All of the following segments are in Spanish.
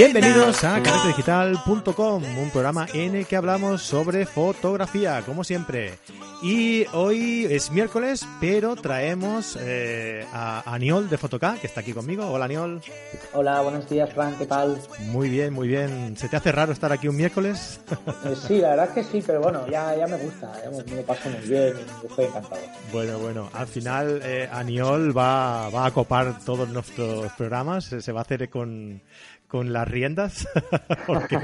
Bienvenidos a canetedigital.com, un programa en el que hablamos sobre fotografía, como siempre. Y hoy es miércoles, pero traemos eh, a Aniol de Fotoca, que está aquí conmigo. Hola, Aniol. Hola, buenos días, Frank, ¿qué tal? Muy bien, muy bien. ¿Se te hace raro estar aquí un miércoles? Eh, sí, la verdad es que sí, pero bueno, ya, ya me gusta, ya me, me paso muy bien, estoy encantado. Bueno, bueno, al final eh, Aniol va, va a copar todos nuestros programas, se va a hacer con con las riendas. Porque...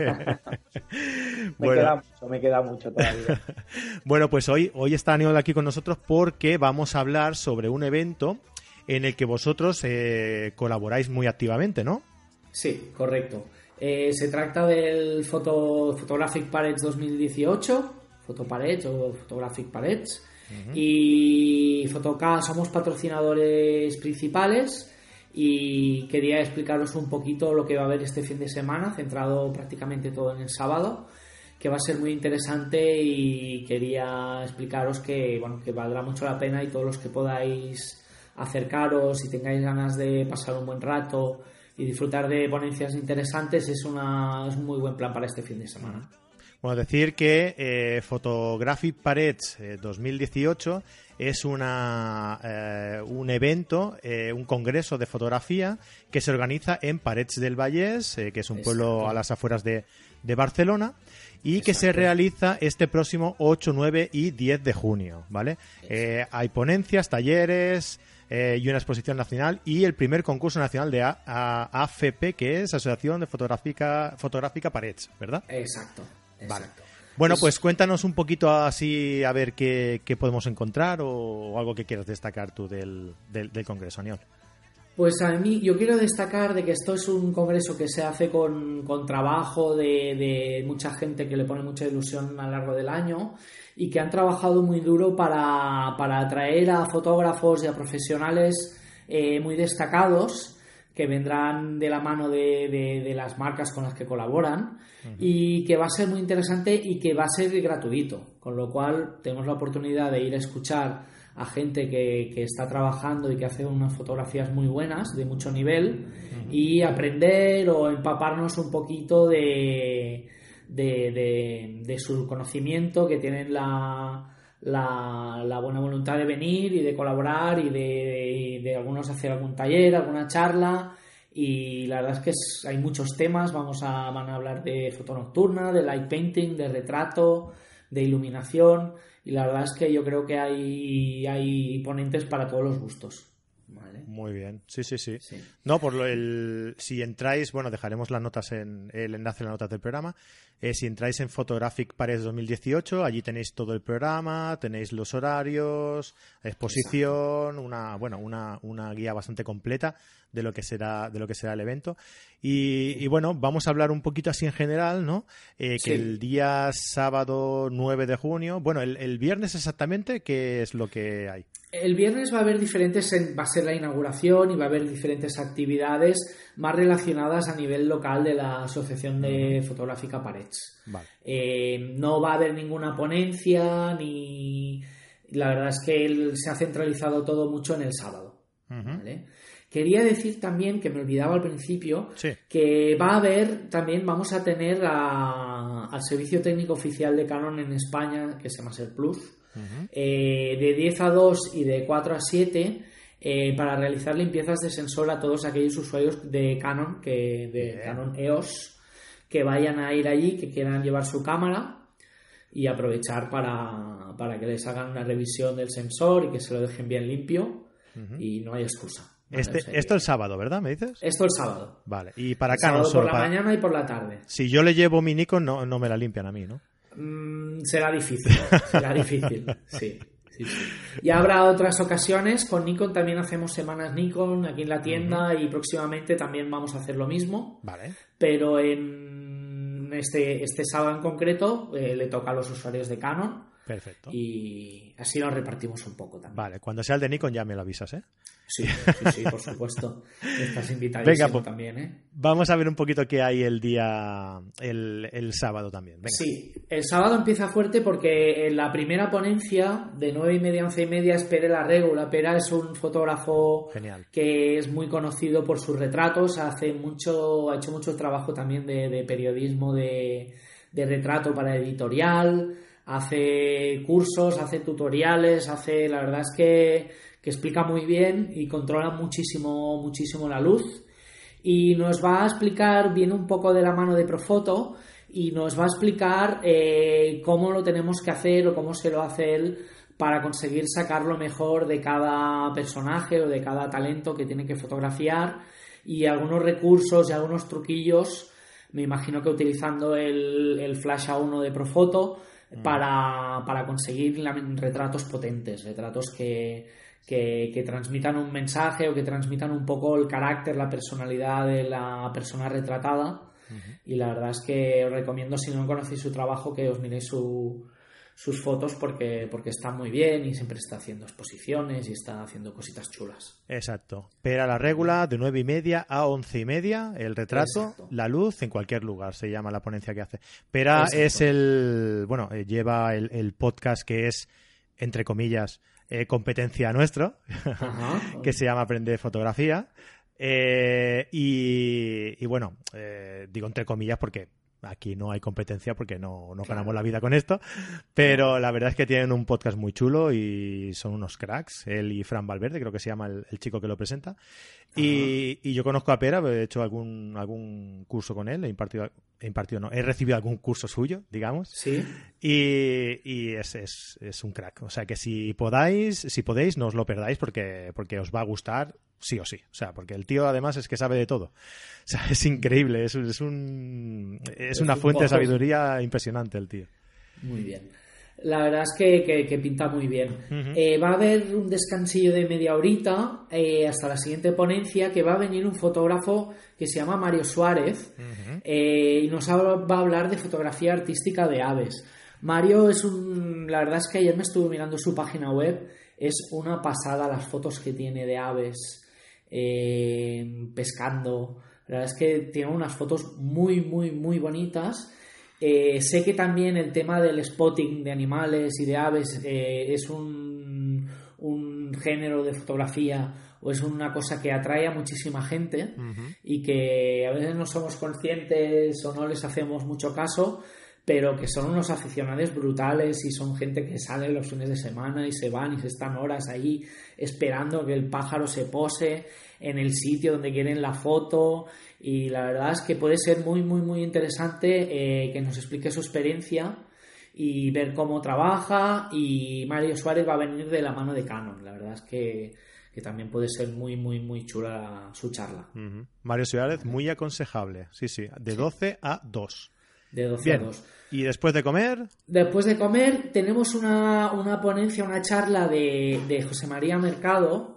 me, queda mucho, me queda mucho todavía. bueno, pues hoy, hoy está Aniol aquí con nosotros porque vamos a hablar sobre un evento en el que vosotros eh, colaboráis muy activamente, ¿no? Sí, correcto. Eh, se trata del Photo, Photographic Parades 2018, Parades o Photographic Parades. Y Fotoca somos patrocinadores principales y quería explicaros un poquito lo que va a haber este fin de semana, centrado prácticamente todo en el sábado, que va a ser muy interesante y quería explicaros que, bueno, que valdrá mucho la pena y todos los que podáis acercaros y tengáis ganas de pasar un buen rato y disfrutar de ponencias interesantes es, una, es un muy buen plan para este fin de semana. Bueno, decir que eh, Photographic Parades 2018 eh, es una, eh, un evento, eh, un congreso de fotografía que se organiza en Parets del Vallès, eh, que es un pueblo a las afueras de, Barcelona, y que se realiza este próximo 8, 9 y 10 de junio, ¿vale? hay ponencias, talleres y una exposición nacional y el primer concurso nacional de AFP, que es Asociación de Fotográfica, Fotográfica Parets, ¿verdad? Exacto. Vale. Bueno, pues cuéntanos un poquito así a ver qué, podemos encontrar o, algo que quieras destacar tú del, del, Congreso, Aniol. Pues a mí yo quiero destacar de que esto es un congreso que se hace con, trabajo de, mucha gente que le pone mucha ilusión a lo largo del año y que han trabajado muy duro para, atraer a fotógrafos y a profesionales eh, muy destacados que vendrán de la mano de, las marcas con las que colaboran y que va a ser muy interesante y que va a ser gratuito, con lo cual tenemos la oportunidad de ir a escuchar a gente que, está trabajando y que hace unas fotografías muy buenas, de mucho nivel, y aprender o empaparnos un poquito de, de, su conocimiento, que tienen la, la, buena voluntad de venir y de colaborar y de, de, algunos hacer algún taller, alguna charla. Y la verdad es que hay muchos temas, vamos a, van a hablar de foto nocturna, de light painting, de retrato, de iluminación. Y la verdad es que yo creo que hay, hay ponentes para todos los gustos. Muy bien, sí, sí, sí, No, por lo, el, si entráis, bueno, dejaremos las notas en el enlace en las notas del programa. Eh, si entráis en Photographic Pares 2018, allí tenéis todo el programa, tenéis los horarios, exposición, una, bueno, una, una guía bastante completa de lo que será, de lo que será el evento. Y, bueno, vamos a hablar un poquito así en general, ¿no? Eh, que el día sábado 9 de junio, bueno, el, el viernes exactamente, ¿qué es lo que hay? El viernes va a haber diferentes, va a ser la inauguración y va a haber diferentes actividades más relacionadas a nivel local de la Asociación de Fotográfica Parets. Eh, no va a haber ninguna ponencia ni... La verdad es que se ha centralizado todo mucho en el sábado. Quería decir también, que me olvidaba al principio, que va a haber, también vamos a tener al servicio técnico oficial de Canon en España, que se llama Ser Plus, eh, de 10 a 2 y de 4 a 7 eh, para realizar limpiezas de sensor a todos aquellos usuarios de Canon, que, de Canon EOS, que vayan a ir allí, que quieran llevar su cámara y aprovechar para, que les hagan una revisión del sensor y que se lo dejen bien limpio y no hay excusa. Este, esto el sábado, ¿verdad? ¿Me dices? Esto el sábado. Vale. Y para Canon solo. Por la mañana y por la tarde. Si yo le llevo mi Nikon, no, no me la limpian a mí, ¿no? Mm, será difícil, será difícil, sí, Y habrá otras ocasiones, con Nikon también hacemos semanas Nikon aquí en la tienda y próximamente también vamos a hacer lo mismo. Vale. Pero en este, este sábado en concreto eh, le toca a los usuarios de Canon Perfecto. Y así nos repartimos un poco también. Vale, cuando sea el de Nikon ya me lo avisas, ¿eh? Sí, sí, sí, por supuesto. Estás invitadísimo Venga, pues, también, ¿eh? Vamos a ver un poquito qué hay el día, el, el sábado también. Venga. Sí, el sábado empieza fuerte porque en la primera ponencia, de nueve y media a once y media, es Pere la Regula. Pere es un fotógrafo Genial. que es muy conocido por sus retratos, hace mucho, ha hecho mucho trabajo también de, de periodismo de, de retrato para editorial, hace cursos, hace tutoriales, hace, la verdad es que, que explica muy bien y controla muchísimo, muchísimo la luz. Y nos va a explicar, viene un poco de la mano de Profoto, y nos va a explicar eh, cómo lo tenemos que hacer o cómo se lo hace él para conseguir sacar lo mejor de cada personaje o de cada talento que tiene que fotografiar y algunos recursos y algunos truquillos, me imagino que utilizando el, el Flash A1 de Profoto para, para conseguir retratos potentes, retratos que, que, que transmitan un mensaje o que transmitan un poco el carácter, la personalidad de la persona retratada. Y la verdad es que os recomiendo, si no conocéis su trabajo, que os miréis su- sus fotos porque, porque está muy bien y siempre está haciendo exposiciones y está haciendo cositas chulas. Exacto. Pera la regula de nueve y media a once y media, el retrato, Exacto. la luz en cualquier lugar, se llama la ponencia que hace. Pera Exacto. es el, bueno, eh, lleva el, el podcast que es, entre comillas, eh, competencia nuestro, Ajá. que se llama Aprende Fotografía. Eh, y, y bueno, eh, digo entre comillas porque aquí no hay competencia porque no, no ganamos la vida con esto, pero la verdad es que tienen un podcast muy chulo y son unos cracks, él y Fran Valverde, creo que se llama el, el chico que lo presenta. Y, y yo conozco a Pera, he hecho algún, algún curso con él, he impartido, he impartido no, he recibido algún curso suyo, digamos. Sí, Y, y es, es, es un crack. O sea que si podáis, si podéis, no os lo perdáis porque, porque os va a gustar sí o sí. O sea, porque el tío además es que sabe de todo. O sea, es increíble. Es, es, un, es una un fuente de sabiduría impresionante el tío. muy bien. La verdad es que, que- que pinta muy bien. Eh, va a haber un descansillo de media horita eh, hasta la siguiente ponencia que va a venir un fotógrafo que se llama Mario Suárez eh, y nos va a hablar de fotografía artística de aves. Mario es un... La verdad es que ayer me estuve mirando su página web. Es una pasada las fotos que tiene de aves eh, pescando. La verdad es que tiene unas fotos muy, muy, muy bonitas. Eh, sé que también el tema del spotting de animales y de aves eh, es un, un género de fotografía o es una cosa que atrae a muchísima gente y que a veces no somos conscientes o no les hacemos mucho caso, pero que son unos aficionados brutales y son gente que sale los fines de semana y se van y se están horas ahí esperando que el pájaro se pose en el sitio donde quieren la foto y la verdad es que puede ser muy muy muy interesante eh, que nos explique su experiencia y ver cómo trabaja y Mario Suárez va a venir de la mano de Canon la verdad es que, que también puede ser muy muy muy chula su charla. Mario Suárez, muy aconsejable. Sí, sí. De 12 a 2. de 12 Bien. a 2 Y después de comer, Después de comer tenemos una, una ponencia, una charla de, de José María Mercado,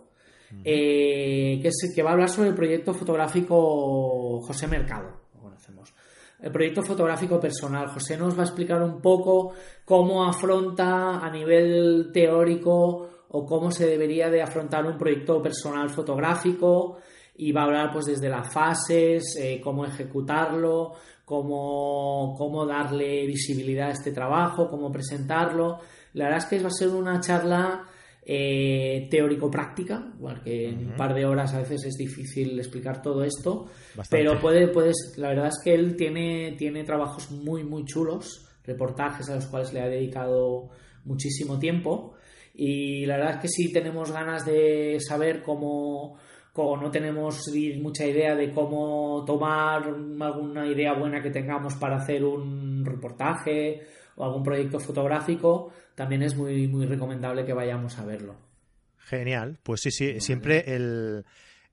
eh, que, es, que va a hablar sobre el proyecto fotográfico José Mercado, lo conocemos. El proyecto fotográfico personal. José nos va a explicar un poco cómo afronta a nivel teórico o cómo se debería de afrontar un proyecto personal fotográfico y va a hablar pues desde las fases, eh, cómo ejecutarlo, cómo, cómo darle visibilidad a este trabajo, cómo presentarlo. La verdad es que va a ser una charla eh, teórico-práctica, porque en un par de horas a veces es difícil explicar todo esto, Bastante. pero puede, puedes, la verdad es que él tiene, tiene trabajos muy, muy chulos, reportajes a los cuales le ha dedicado muchísimo tiempo. Y la verdad es que sí tenemos ganas de saber cómo, o no tenemos mucha idea de cómo tomar alguna idea buena que tengamos para hacer un reportaje o algún proyecto fotográfico, también es muy, muy recomendable que vayamos a verlo. Genial. Pues sí, sí. Siempre el,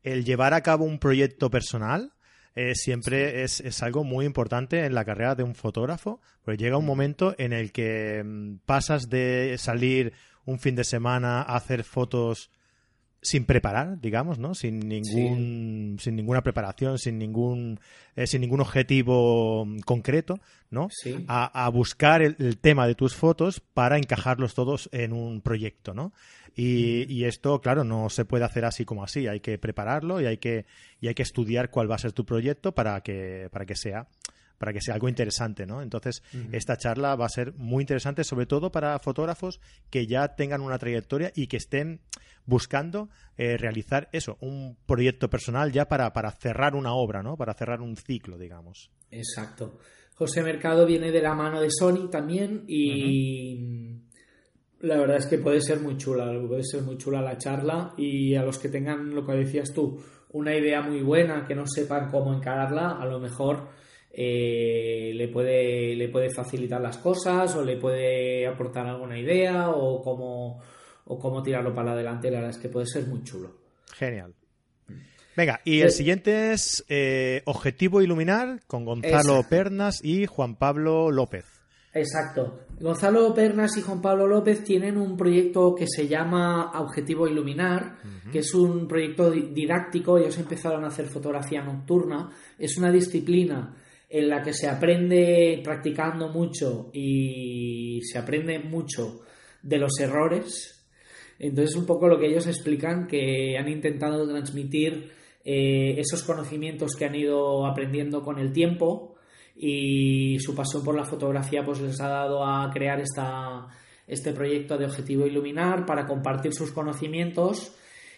el llevar a cabo un proyecto personal eh, siempre es, es algo muy importante en la carrera de un fotógrafo, porque llega un momento en el que mm, pasas de salir un fin de semana a hacer fotos sin preparar, digamos, ¿no? Sin ningún, sin ninguna preparación, sin ningún, eh, sin ningún objetivo concreto, ¿no? A, buscar el, tema de tus fotos para encajarlos todos en un proyecto, ¿no? Y, y, esto, claro, no se puede hacer así como así. Hay que prepararlo y hay que, y hay que estudiar cuál va a ser tu proyecto para que, para que sea para que sea algo interesante, ¿no? Entonces, esta charla va a ser muy interesante, sobre todo para fotógrafos que ya tengan una trayectoria y que estén buscando eh, realizar eso, un proyecto personal ya para, para cerrar una obra, ¿no? Para cerrar un ciclo, digamos. Exacto. José Mercado viene de la mano de Sony también y la verdad es que puede ser muy chula, puede ser muy chula la charla y a los que tengan lo que decías tú, una idea muy buena, que no sepan cómo encararla, a lo mejor eh, le, puede, le puede facilitar las cosas o le puede aportar alguna idea o cómo, o cómo tirarlo para adelante. La verdad es que puede ser muy chulo. Genial. Venga, y el siguiente es eh, Objetivo Iluminar con Gonzalo Pernas y Juan Pablo López. Exacto. Gonzalo Pernas y Juan Pablo López tienen un proyecto que se llama Objetivo Iluminar, que es un proyecto didáctico. Ellos empezaron a hacer fotografía nocturna. Es una disciplina en la que se aprende practicando mucho y se aprende mucho de los errores. Entonces, un poco lo que ellos explican, que han intentado transmitir eh, esos conocimientos que han ido aprendiendo con el tiempo y su pasión por la fotografía pues les ha dado a crear esta, este proyecto de Objetivo Iluminar para compartir sus conocimientos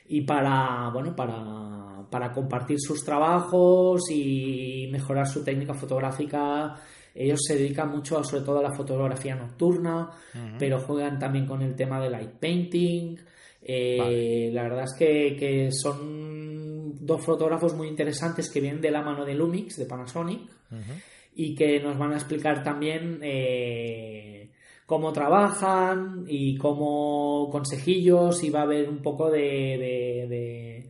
y para, bueno, para, para compartir sus trabajos y mejorar su técnica fotográfica. Ellos se dedican mucho, sobre todo, a la fotografía nocturna, pero juegan también con el tema de light painting. Eh, la verdad es que, son dos fotógrafos muy interesantes que vienen de la mano de Lumix, de Panasonic, y que nos van a explicar también eh, cómo trabajan y cómo consejillos y va a haber un poco de, de,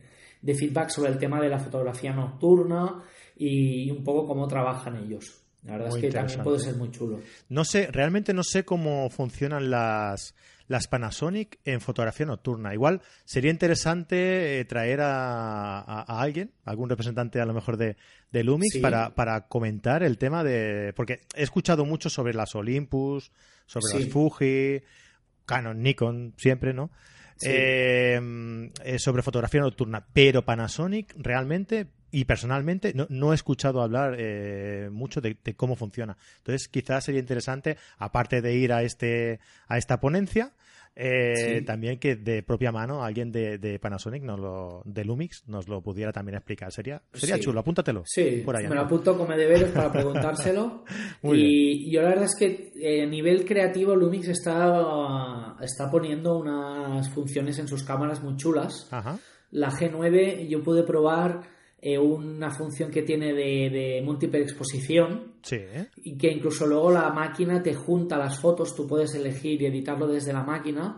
feedback sobre el tema de la fotografía nocturna y un poco cómo trabajan ellos. La verdad es que también puede ser muy chulo. No sé, realmente no sé cómo funcionan las, las Panasonic en fotografía nocturna. Igual sería interesante eh, traer a, alguien, algún representante a lo mejor de, de Lumix, para, para comentar el tema de... Porque he escuchado mucho sobre las Olympus, sobre las Fuji, Canon, Nikon, siempre, ¿no? Eh, eh, sobre fotografía nocturna, pero Panasonic realmente y personalmente no, he escuchado hablar eh, mucho de, cómo funciona. Entonces, quizás sería interesante, aparte de ir a este a esta ponencia, eh, también que de propia mano alguien de, Panasonic, nos lo, de Lumix, nos lo pudiera también explicar. Sería, sería chulo, apúntatelo. Sí, por me lo apunto como deberes para preguntárselo. y yo la verdad es que eh, a nivel creativo Lumix está, está poniendo unas funciones en sus cámaras muy chulas. La G9 yo pude probar eh, una función que tiene de, múltiple exposición y que incluso luego la máquina te junta las fotos, tú puedes elegir y editarlo desde la máquina.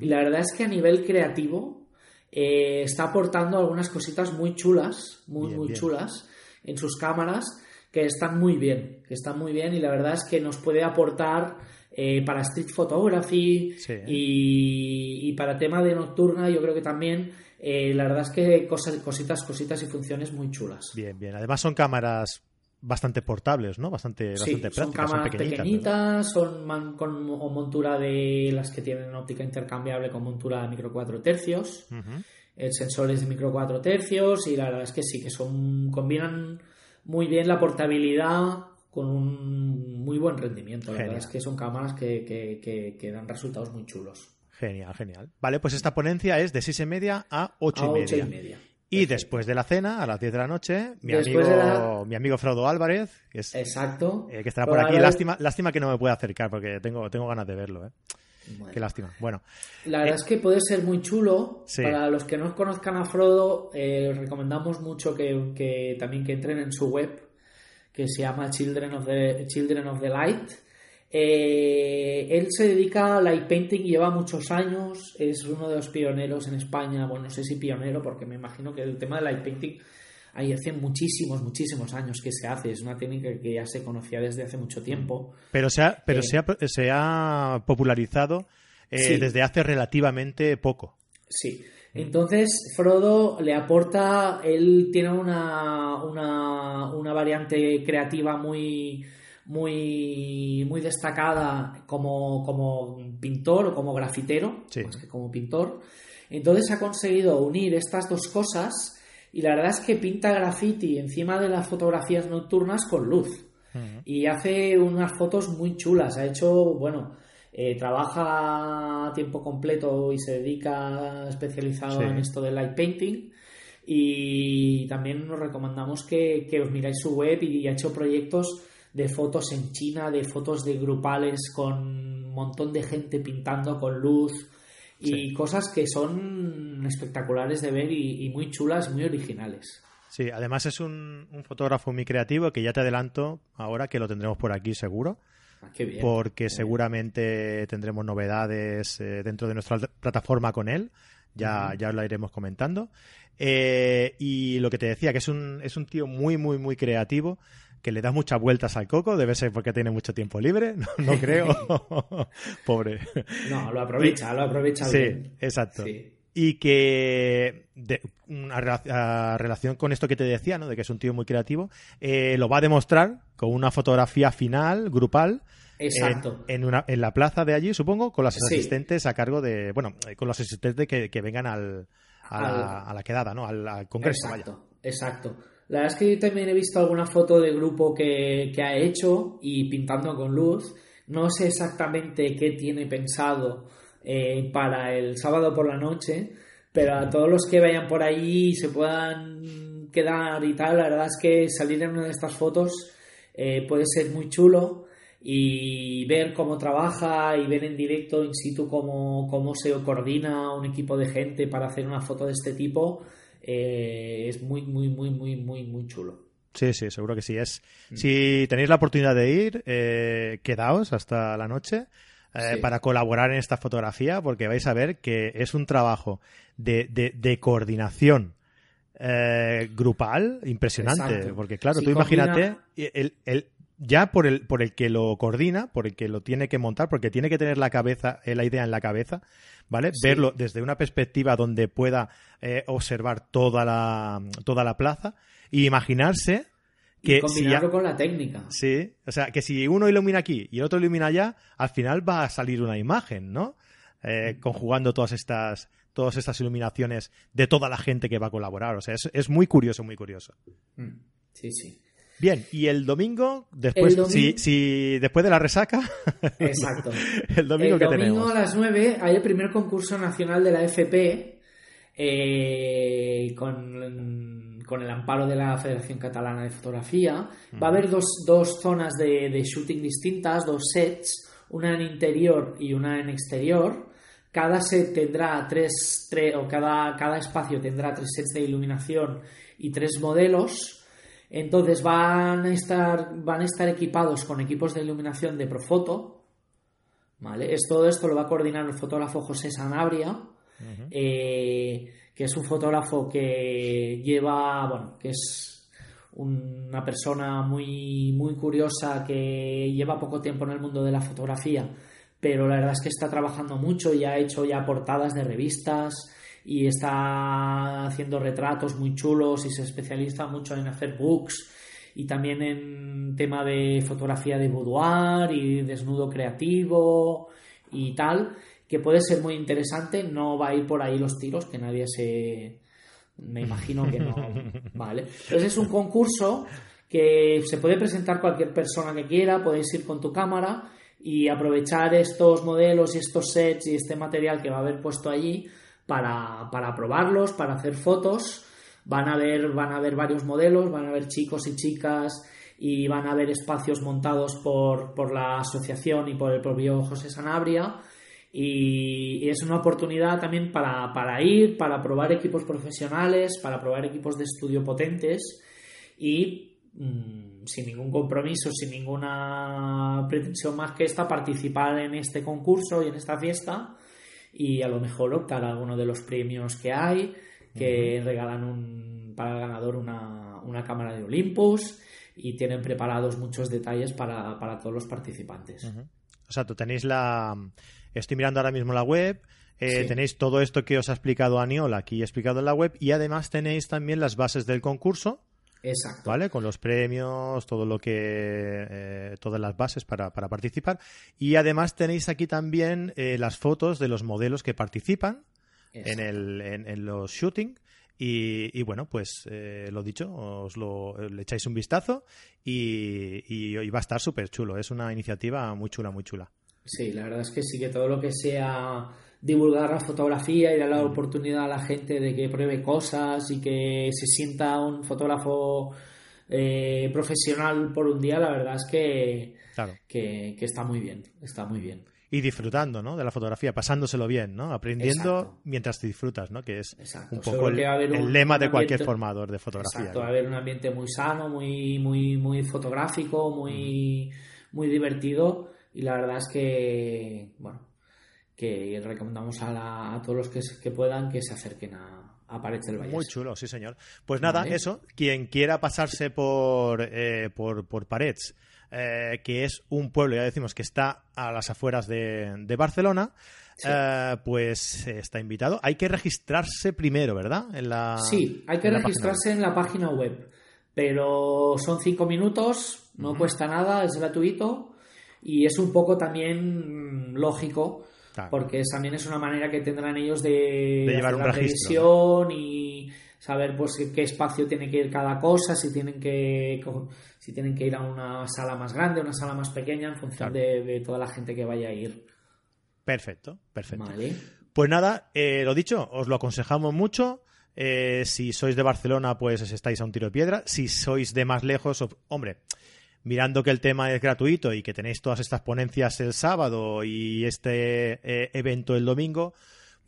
Y la verdad es que a nivel creativo eh, está aportando algunas cositas muy chulas, muy muy chulas en sus cámaras que están muy bien, que están muy bien y la verdad es que nos puede aportar eh, para street photography y, y, para tema de nocturna yo creo que también eh, la verdad es que cosas, cositas, cositas y funciones muy chulas. Bien, bien. Además son cámaras bastante portables, ¿no? Bastante, sí, son cámaras pequeñitas, son con montura de las que tienen óptica intercambiable con montura de micro 4 tercios. El sensor es de micro 4 tercios y la verdad es que sí, que son combinan muy bien la portabilidad con un muy buen rendimiento. La verdad es que son cámaras que, que dan resultados muy chulos. Genial, genial. Vale, pues esta ponencia es de seis y media a ocho, y, media. y después de la cena, a las 10 de la noche, mi amigo, mi amigo Frodo Álvarez, que, es, Exacto. Eh, que estará por aquí. Lástima, lástima que no me pueda acercar porque tengo, tengo ganas de verlo. ¿eh? Qué lástima. Bueno. La verdad eh, es que puede ser muy chulo. Para los que no conozcan a Frodo, eh, recomendamos mucho que, que, también que entren en su web, que se llama Children of the, Children of the Light eh, él se dedica al light painting, lleva muchos años, es uno de los pioneros en España, bueno, no sé si pionero, porque me imagino que el tema del light painting hay hace muchísimos, muchísimos años que se hace, es una técnica que ya se conocía desde hace mucho tiempo. Pero se ha, pero eh, se ha, popularizado eh, desde hace relativamente poco. Sí, Entonces, Frodo le aporta, él tiene una, una, una variante creativa muy, muy, muy destacada como, como pintor o como grafitero, más que como pintor. Entonces ha conseguido unir estas dos cosas y la verdad es que pinta graffiti encima de las fotografías nocturnas con luz. Y hace unas fotos muy chulas. Ha hecho, bueno, eh, trabaja a tiempo completo y se dedica especializado en esto del light painting. Y también nos recomendamos que, que os miráis su web y ha hecho proyectos de fotos en China, de fotos de grupales con un montón de gente pintando con luz y cosas que son espectaculares de ver y, muy chulas, muy originales. Sí, además es un, fotógrafo muy creativo que ya te adelanto ahora que lo tendremos por aquí seguro. Ah, qué bien, porque seguramente tendremos novedades eh, dentro de nuestra plataforma con él. Ya, ya lo iremos comentando. Eh, y lo que te decía, que es un, es un tío muy, muy, muy creativo que le da muchas vueltas al coco, debe ser porque tiene mucho tiempo libre, no, creo. Pobre. No, lo aprovecha, lo aprovecha sí, bien. Exacto. Y que, de, a, relación con esto que te decía, ¿no? de que es un tío muy creativo, eh, lo va a demostrar con una fotografía final, grupal, Exacto. En, una, en la plaza de allí, supongo, con los asistentes a cargo de. Bueno, con los asistentes que, que vengan al, a, la, quedada, ¿no? Al, congreso. Exacto, exacto. La verdad es que yo también he visto alguna foto de grupo que, ha hecho y pintando con luz. No sé exactamente qué tiene pensado eh, para el sábado por la noche, pero a todos los que vayan por ahí y se puedan quedar y tal, la verdad es que salir en una de estas fotos eh, puede ser muy chulo y ver cómo trabaja y ver en directo in situ cómo, cómo se coordina un equipo de gente para hacer una foto de este tipo eh, es muy, muy, muy, muy, muy, muy chulo. Sí, sí, seguro que sí. Es, mm. Si tenéis la oportunidad de ir, eh, quedaos hasta la noche eh, para colaborar en esta fotografía, porque vais a ver que es un trabajo de, de, coordinación grupal impresionante. Porque, claro, tú imagínate, el, el, ya por el, por el que lo coordina, por el que lo tiene que montar, porque tiene que tener la cabeza, la idea en la cabeza, ¿vale? Verlo desde una perspectiva donde pueda eh, observar toda la, toda la plaza y imaginarse que... combinarlo con la técnica. Sí, o sea, que si uno ilumina aquí y el otro ilumina allá, al final va a salir una imagen, ¿no? Eh, mm. conjugando todas estas todas estas iluminaciones de toda la gente que va a colaborar. O sea, es, es muy curioso, muy curioso. Mm. Sí, sí. Bien, y el domingo, después, Si, después de la resaca. Exacto. el domingo el domingo a las 9 hay el primer concurso nacional de la FP eh, con, el amparo de la Federación Catalana de Fotografía. Va a haber dos, zonas de, shooting distintas, dos sets, una en interior y una en exterior. Cada set tendrá tres, tres o cada, cada espacio tendrá tres sets de iluminación y tres modelos entonces van a estar, van a estar equipados con equipos de iluminación de Profoto. ¿vale? Es, todo esto lo va a coordinar el fotógrafo José Sanabria, eh, que es un fotógrafo que lleva, bueno, que es una persona muy, muy curiosa que lleva poco tiempo en el mundo de la fotografía, pero la verdad es que está trabajando mucho y ha hecho ya portadas de revistas, y está haciendo retratos muy chulos y se especializa mucho en hacer books y también en tema de fotografía de boudoir y desnudo creativo y tal, que puede ser muy interesante, no va a ir por ahí los tiros, que nadie se... me imagino que no, ¿vale? Entonces es un concurso que se puede presentar cualquier persona que quiera, podéis ir con tu cámara y aprovechar estos modelos y estos sets y este material que va a haber puesto allí para, probarlos, para hacer fotos. Van a, ver, van a ver varios modelos, van a ver chicos y chicas y van a haber espacios montados por, la asociación y por el propio José Sanabria. Y, es una oportunidad también para, para, ir, para probar equipos profesionales, para probar equipos de estudio potentes y mm, sin ningún compromiso, sin ninguna pretensión más que esta, participar en este concurso y en esta fiesta y a lo mejor optar a alguno de los premios que hay, que regalan un, para el ganador una, una, cámara de Olympus y tienen preparados muchos detalles para, para todos los participantes. O exacto, tenéis la... Estoy mirando ahora mismo la web, eh, Sí. tenéis todo esto que os ha explicado Aniol aquí explicado en la web y además tenéis también las bases del concurso, Exacto. ¿vale? Con los premios, todo lo que... eh, todas las bases para, para participar. Y además tenéis aquí también eh, las fotos de los modelos que participan en, el, en, en los shooting. Y, y bueno, pues eh, lo dicho, os lo, le echáis un vistazo y, y- y va a estar súper chulo. Es una iniciativa muy chula, muy chula. Sí, la verdad es que sí, que todo lo que sea divulgar la fotografía y dar la oportunidad a la gente de que pruebe cosas y que se sienta un fotógrafo eh, profesional por un día, la verdad es que, Claro. que, que está muy bien, está muy bien. Y disfrutando, ¿no? De la fotografía, pasándoselo bien, ¿no? Aprendiendo Exacto. mientras te disfrutas, ¿no? Que es Exacto. un poco el, un- lema un de cualquier ambiente- formador de fotografía. Exacto, va a haber un ambiente muy sano, muy, muy, muy fotográfico, muy, muy divertido y la verdad es que, bueno, que recomendamos a, la- a todos los que, puedan que se acerquen a, a Parets del Valle. Muy chulo, sí, señor. Pues nada, Vale. eso. Quien quiera pasarse por, eh, por, por Parets, eh, que es un pueblo, ya decimos, que está a las afueras de, de Barcelona, Sí. eh, pues eh, está invitado. Hay que registrarse primero, ¿verdad? En la, Sí, hay que en la página registrarse en la página web, pero son cinco minutos, no cuesta nada, es gratuito y es un poco también mm, lógico Claro. porque también es una manera que tendrán ellos de, De llevar un la registro, revisión y saber pues qué- espacio tiene que ir cada cosa, si tienen que si tienen que ir a una sala más grande, una sala más pequeña en función Claro. de, de toda la gente que vaya a ir. Perfecto, perfecto. Vale. Pues nada, eh, lo dicho, os lo aconsejamos mucho. Eh, si sois de Barcelona, pues estáis a un tiro de piedra. Si sois de más lejos, hombre, mirando que el tema es gratuito y que tenéis todas estas ponencias el sábado y este eh, evento el domingo,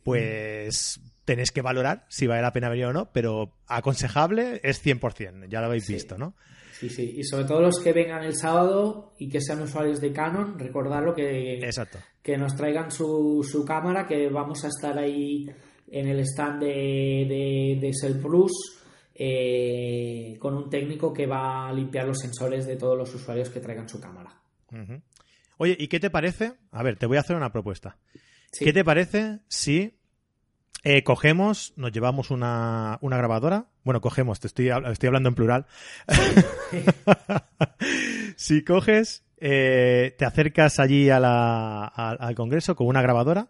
pues tenéis que valorar si vale la pena venir o no, pero aconsejable es 100%, ya lo habéis Sí. visto, ¿no? Sí, sí. Y sobre todo los que vengan el sábado y que sean usuarios de Canon, recordarlo que, Exacto. que nos traigan su, su cámara, que vamos a estar ahí en el stand de, de, de Cell Plus eh, con un técnico que va a limpiar los sensores de todos los usuarios que traigan su cámara. Oye, ¿y qué te parece? A ver, te voy a hacer una propuesta. Sí. ¿Qué te parece si eh, cogemos, nos llevamos una, una grabadora? Bueno, cogemos, te estoy, hab- estoy hablando en plural. si coges, eh, te acercas allí a la- al- al Congreso con una grabadora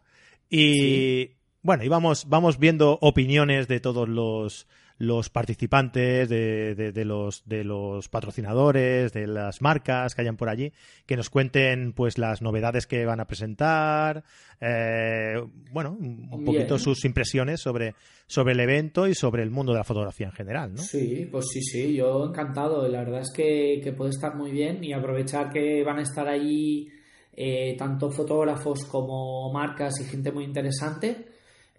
y, bueno, y vamos, vamos viendo opiniones de todos los, los participantes, de, de- de los, de los patrocinadores, de las marcas que hayan por allí, que nos cuenten pues las novedades que van a presentar, eh, bueno, un Bien. poquito sus impresiones sobre, sobre el evento y sobre el mundo de la fotografía en general, ¿no? Sí, pues sí, sí, yo encantado. La verdad es que, que puede estar muy bien y aprovechar que van a estar allí eh, tanto fotógrafos como marcas y gente muy interesante.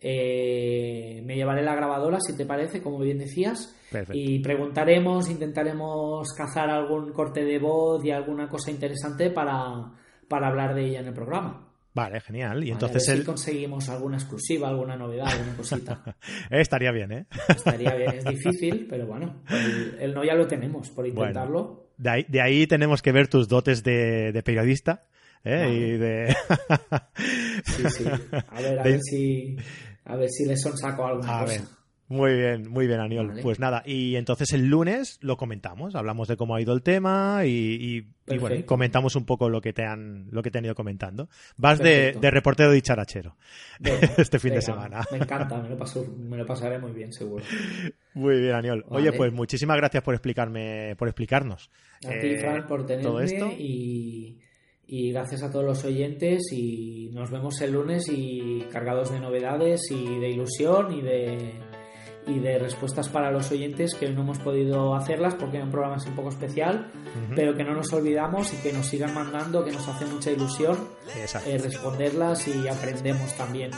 Eh, me llevaré la grabadora, si te parece, como bien decías, Perfecto. y preguntaremos, intentaremos cazar algún corte de voz y alguna cosa interesante para, para hablar de ella en el programa. Vale, genial. Y Vale, entonces a ver si conseguimos alguna exclusiva, alguna novedad, alguna cosita. Eh, estaría bien, ¿eh? Estaría bien, es difícil, pero bueno, el, el no ya lo tenemos por Bueno. intentarlo. De ahí, de ahí tenemos que ver tus dotes de, de periodista. ¿eh? Vale. Y de... Sí, sí. A ver, a De- ver si a ver si le sonsaco alguna A cosa. ver. Muy bien, muy bien, Aniol. Vale. Pues nada, y entonces el lunes lo comentamos, hablamos de cómo ha ido el tema y, y- y bueno, y comentamos un poco lo que te han, lo que te han ido comentando. Vas de, de reportero dicharachero Venga, este fin de semana. Me encanta, me lo, paso- me lo pasaré muy bien, seguro. Muy bien, Aniol. Oye, pues muchísimas gracias por explicarme, por explicarnos. A ti, eh, Fran, por todo esto. tenerme y, y gracias a todos los oyentes y nos vemos el lunes y cargados de novedades y de ilusión y de y de respuestas para los oyentes que no hemos podido hacerlas porque un programa así un poco especial, Ujú. pero que no nos olvidamos y que nos sigan mandando, que nos hace mucha ilusión eh, responderlas y aprendemos también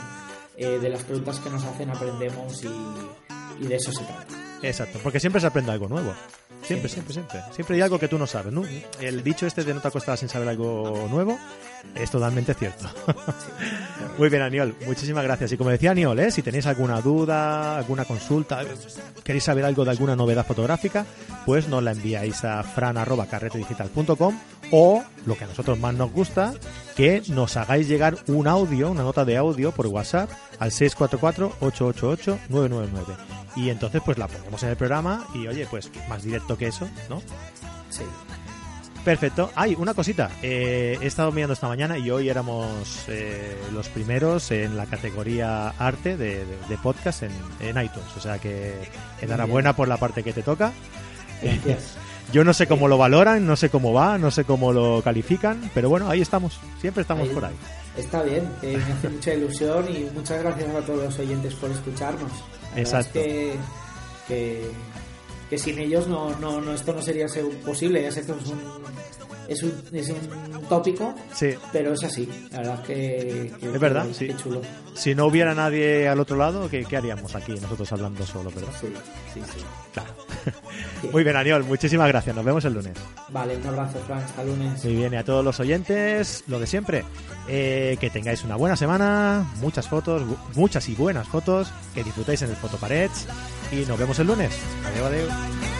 eh, de las preguntas que nos hacen, aprendemos y, y de eso se trata. Exacto, porque siempre se aprende algo nuevo. Siempre, siempre, siempre. Siempre hay algo que tú no sabes, ¿no? El dicho este de no te sin saber algo nuevo es totalmente cierto. Muy bien, Aniol. Muchísimas gracias. Y como decía Aniol, ¿eh? si tenéis alguna duda, alguna consulta, queréis saber algo de alguna novedad fotográfica, pues nos la enviáis a fran.carretedigital.com o, lo que a nosotros más nos gusta, que nos hagáis llegar un audio, una nota de audio por WhatsApp al 644-888-999. Y entonces pues la ponemos en el programa y oye, pues más directo que eso, ¿no? Sí. Perfecto. Hay una cosita. Eh, he estado mirando esta mañana y hoy éramos eh, los primeros en la categoría arte de, de- de podcast en, en iTunes. O sea que enhorabuena por la parte que te toca. Gracias. Yo no sé cómo lo valoran, no sé cómo va, no sé cómo lo califican, pero bueno, ahí estamos. Siempre estamos Ahí. por ahí. Está bien, eh, me hace mucha ilusión y muchas gracias a todos los oyentes por escucharnos. La verdad Exacto. Es que, que, que sin ellos no, no, no, esto no sería ser posible. Ya sé que es un, es un, es un tópico, Sí. pero es así. La verdad es que, que- Es verdad, sí. Chulo. Si no hubiera nadie al otro lado, ¿qué, qué haríamos aquí nosotros hablando solo, verdad? Sí, sí, sí. Claro. Muy bien, Aniol, muchísimas gracias. Nos vemos el lunes. Vale, un abrazo, Fran. Hasta lunes. Muy bien, y a todos los oyentes, lo de siempre. Eh, que tengáis una buena semana, muchas fotos, muchas y buenas fotos, que disfrutéis en el Fotoparets y nos vemos el lunes. Adiós, adiós.